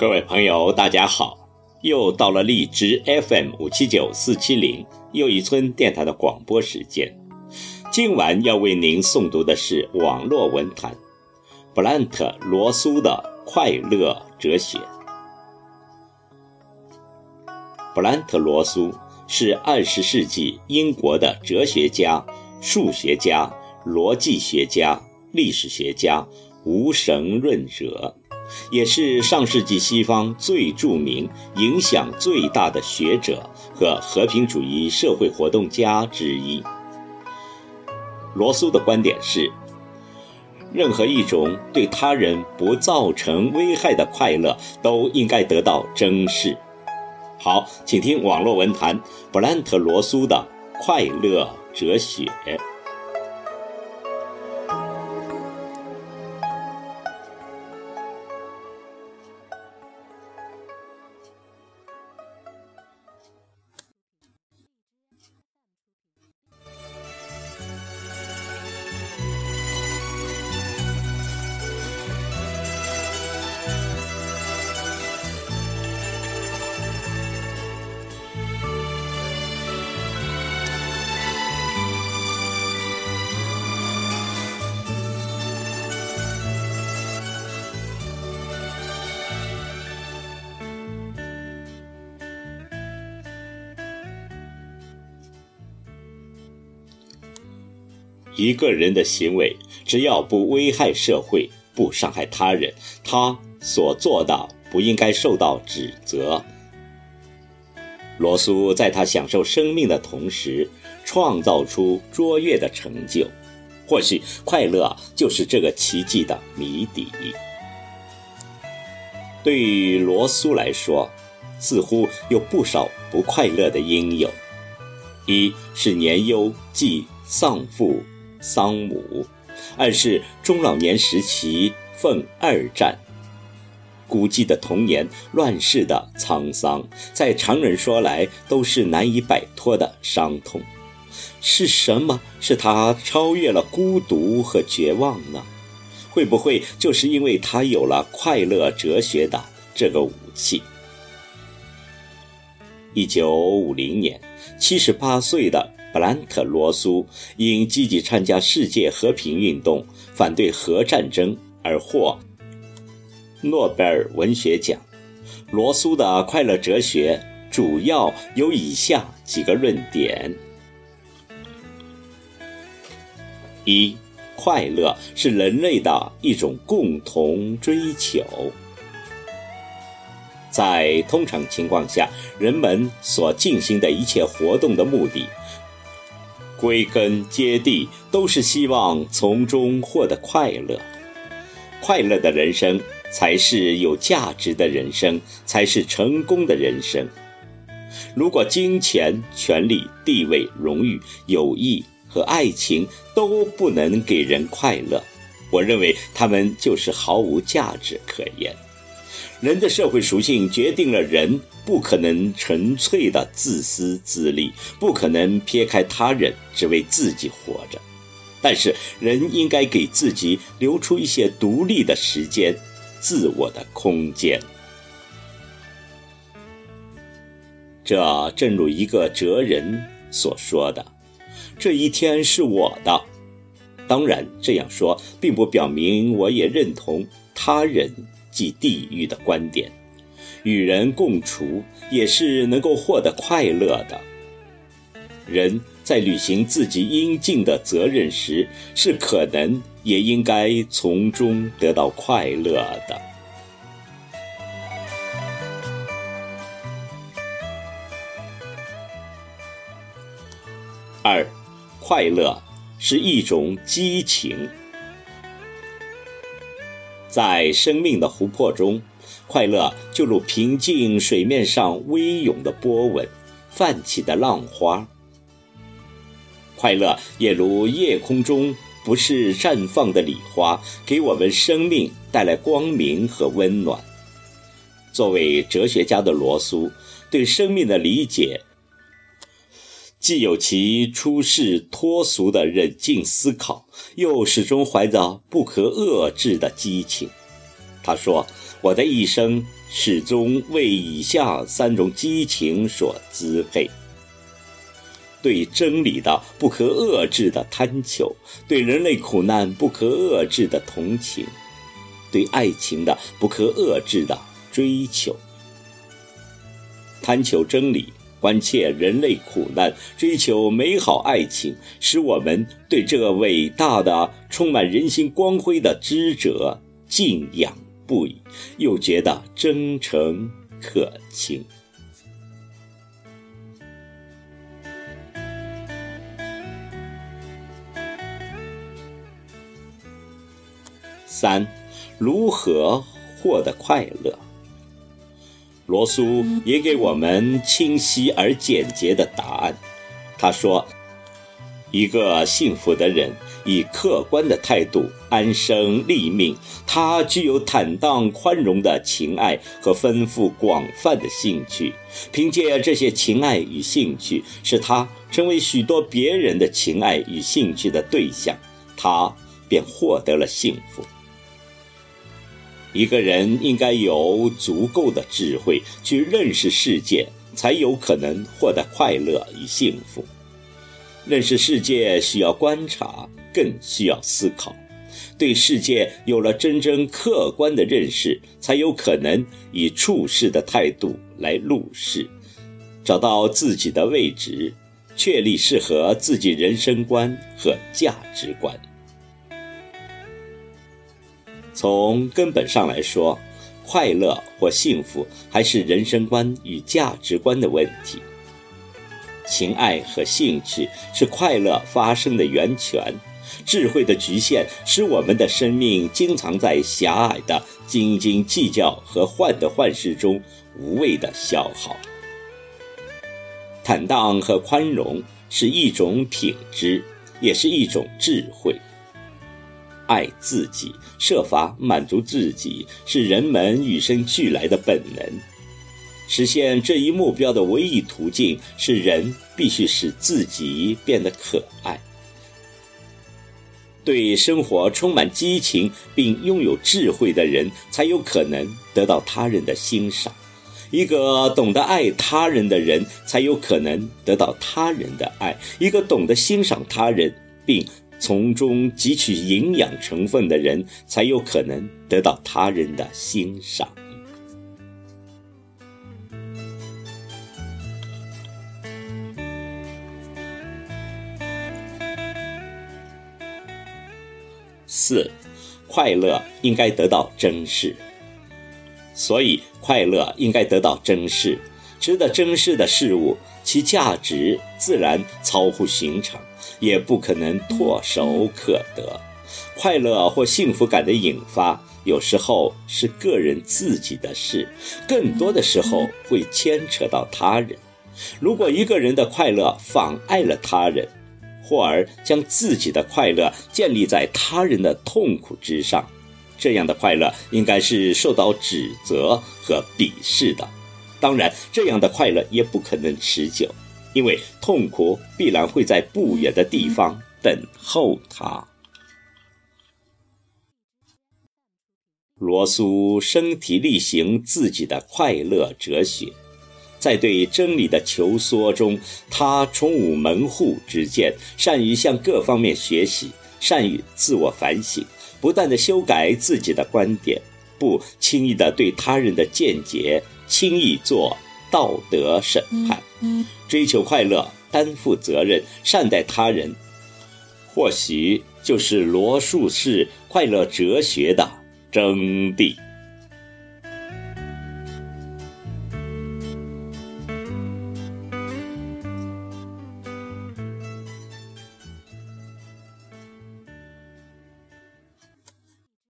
各位朋友，大家好！又到了荔枝 FM 五七九四七零又一村电台的广播时间。今晚要为您诵读的是网络文坛布兰特·罗苏的《快乐哲学》。布兰特·罗苏是二十世纪英国的哲学家、数学家、逻辑学家、历史学家、无神论者，也是上世纪西方最著名、影响最大的学者和和平主义社会活动家之一。罗苏的观点是：任何一种对他人不造成危害的快乐，都应该得到珍视。好，请听网络文坛布兰特·罗苏的《快乐哲学》。一个人的行为，只要不危害社会、不伤害他人，他所做的不应该受到指责。罗苏在他享受生命的同时，创造出卓越的成就。或许快乐就是这个奇迹的谜底。对于罗苏来说，似乎有不少不快乐的因由：一是年幼，即丧父。丧母，暗示中老年时期奉二战，孤寂的童年，乱世的沧桑，在常人说来都是难以摆脱的伤痛。是什么使他超越了孤独和绝望呢？会不会就是因为他有了快乐哲学的这个武器？一九五零年，七十八岁的。布兰特·罗苏因积极参加世界和平运动、反对核战争而获诺贝尔文学奖。罗苏的快乐哲学主要有以下几个论点：一、快乐是人类的一种共同追求。在通常情况下，人们所进行的一切活动的目的。归根结底，都是希望从中获得快乐。快乐的人生才是有价值的人生，才是成功的人生。如果金钱、权力、地位、荣誉、友谊和爱情都不能给人快乐，我认为他们就是毫无价值可言。人的社会属性决定了人不可能纯粹的自私自利，不可能撇开他人只为自己活着。但是人应该给自己留出一些独立的时间，自我的空间。这正如一个哲人所说的：“这一天是我的。”当然，这样说并不表明我也认同他人。即地狱的观点，与人共处也是能够获得快乐的。人在履行自己应尽的责任时，是可能也应该从中得到快乐的。二，快乐是一种激情。在生命的湖泊中，快乐就如平静水面上微涌的波纹，泛起的浪花；快乐也如夜空中不是绽放的礼花，给我们生命带来光明和温暖。作为哲学家的罗苏，对生命的理解，既有其出世脱俗的冷静思考。又始终怀着不可遏制的激情。他说：“我的一生始终为以下三种激情所支配：对真理的不可遏制的贪求，对人类苦难不可遏制的同情，对爱情的不可遏制的追求。贪求真理，关切人类苦难，追求美好爱情，使我们对这个伟大的、充满人心光辉的知者敬仰。不已，又觉得真诚可亲。三，如何获得快乐？罗苏也给我们清晰而简洁的答案。他说：“一个幸福的人。”以客观的态度安身立命，他具有坦荡宽容的情爱和丰富广泛的兴趣。凭借这些情爱与兴趣，使他成为许多别人的情爱与兴趣的对象，他便获得了幸福。一个人应该有足够的智慧去认识世界，才有可能获得快乐与幸福。认识世界需要观察。更需要思考，对世界有了真正客观的认识，才有可能以处事的态度来入世，找到自己的位置，确立适合自己人生观和价值观。从根本上来说，快乐或幸福还是人生观与价值观的问题。情爱和兴趣是快乐发生的源泉。智慧的局限使我们的生命经常在狭隘的斤斤计较和患得患失中无谓的消耗。坦荡和宽容是一种品质，也是一种智慧。爱自己，设法满足自己，是人们与生俱来的本能。实现这一目标的唯一途径是人必须使自己变得可爱。对生活充满激情并拥有智慧的人，才有可能得到他人的欣赏。一个懂得爱他人的人，才有可能得到他人的爱。一个懂得欣赏他人并从中汲取营养成分的人，才有可能得到他人的欣赏。四，快乐应该得到珍视，所以快乐应该得到珍视。值得珍视的事物，其价值自然超乎寻常，也不可能唾手可得。快乐或幸福感的引发，有时候是个人自己的事，更多的时候会牵扯到他人。如果一个人的快乐妨碍了他人，或而将自己的快乐建立在他人的痛苦之上，这样的快乐应该是受到指责和鄙视的。当然，这样的快乐也不可能持久，因为痛苦必然会在不远的地方等候他。罗苏身体力行自己的快乐哲学。在对真理的求索中，他充无门户之见，善于向各方面学习，善于自我反省，不断的修改自己的观点，不轻易的对他人的见解轻易做道德审判，追求快乐，担负责任，善待他人，或许就是罗素式快乐哲学的真谛。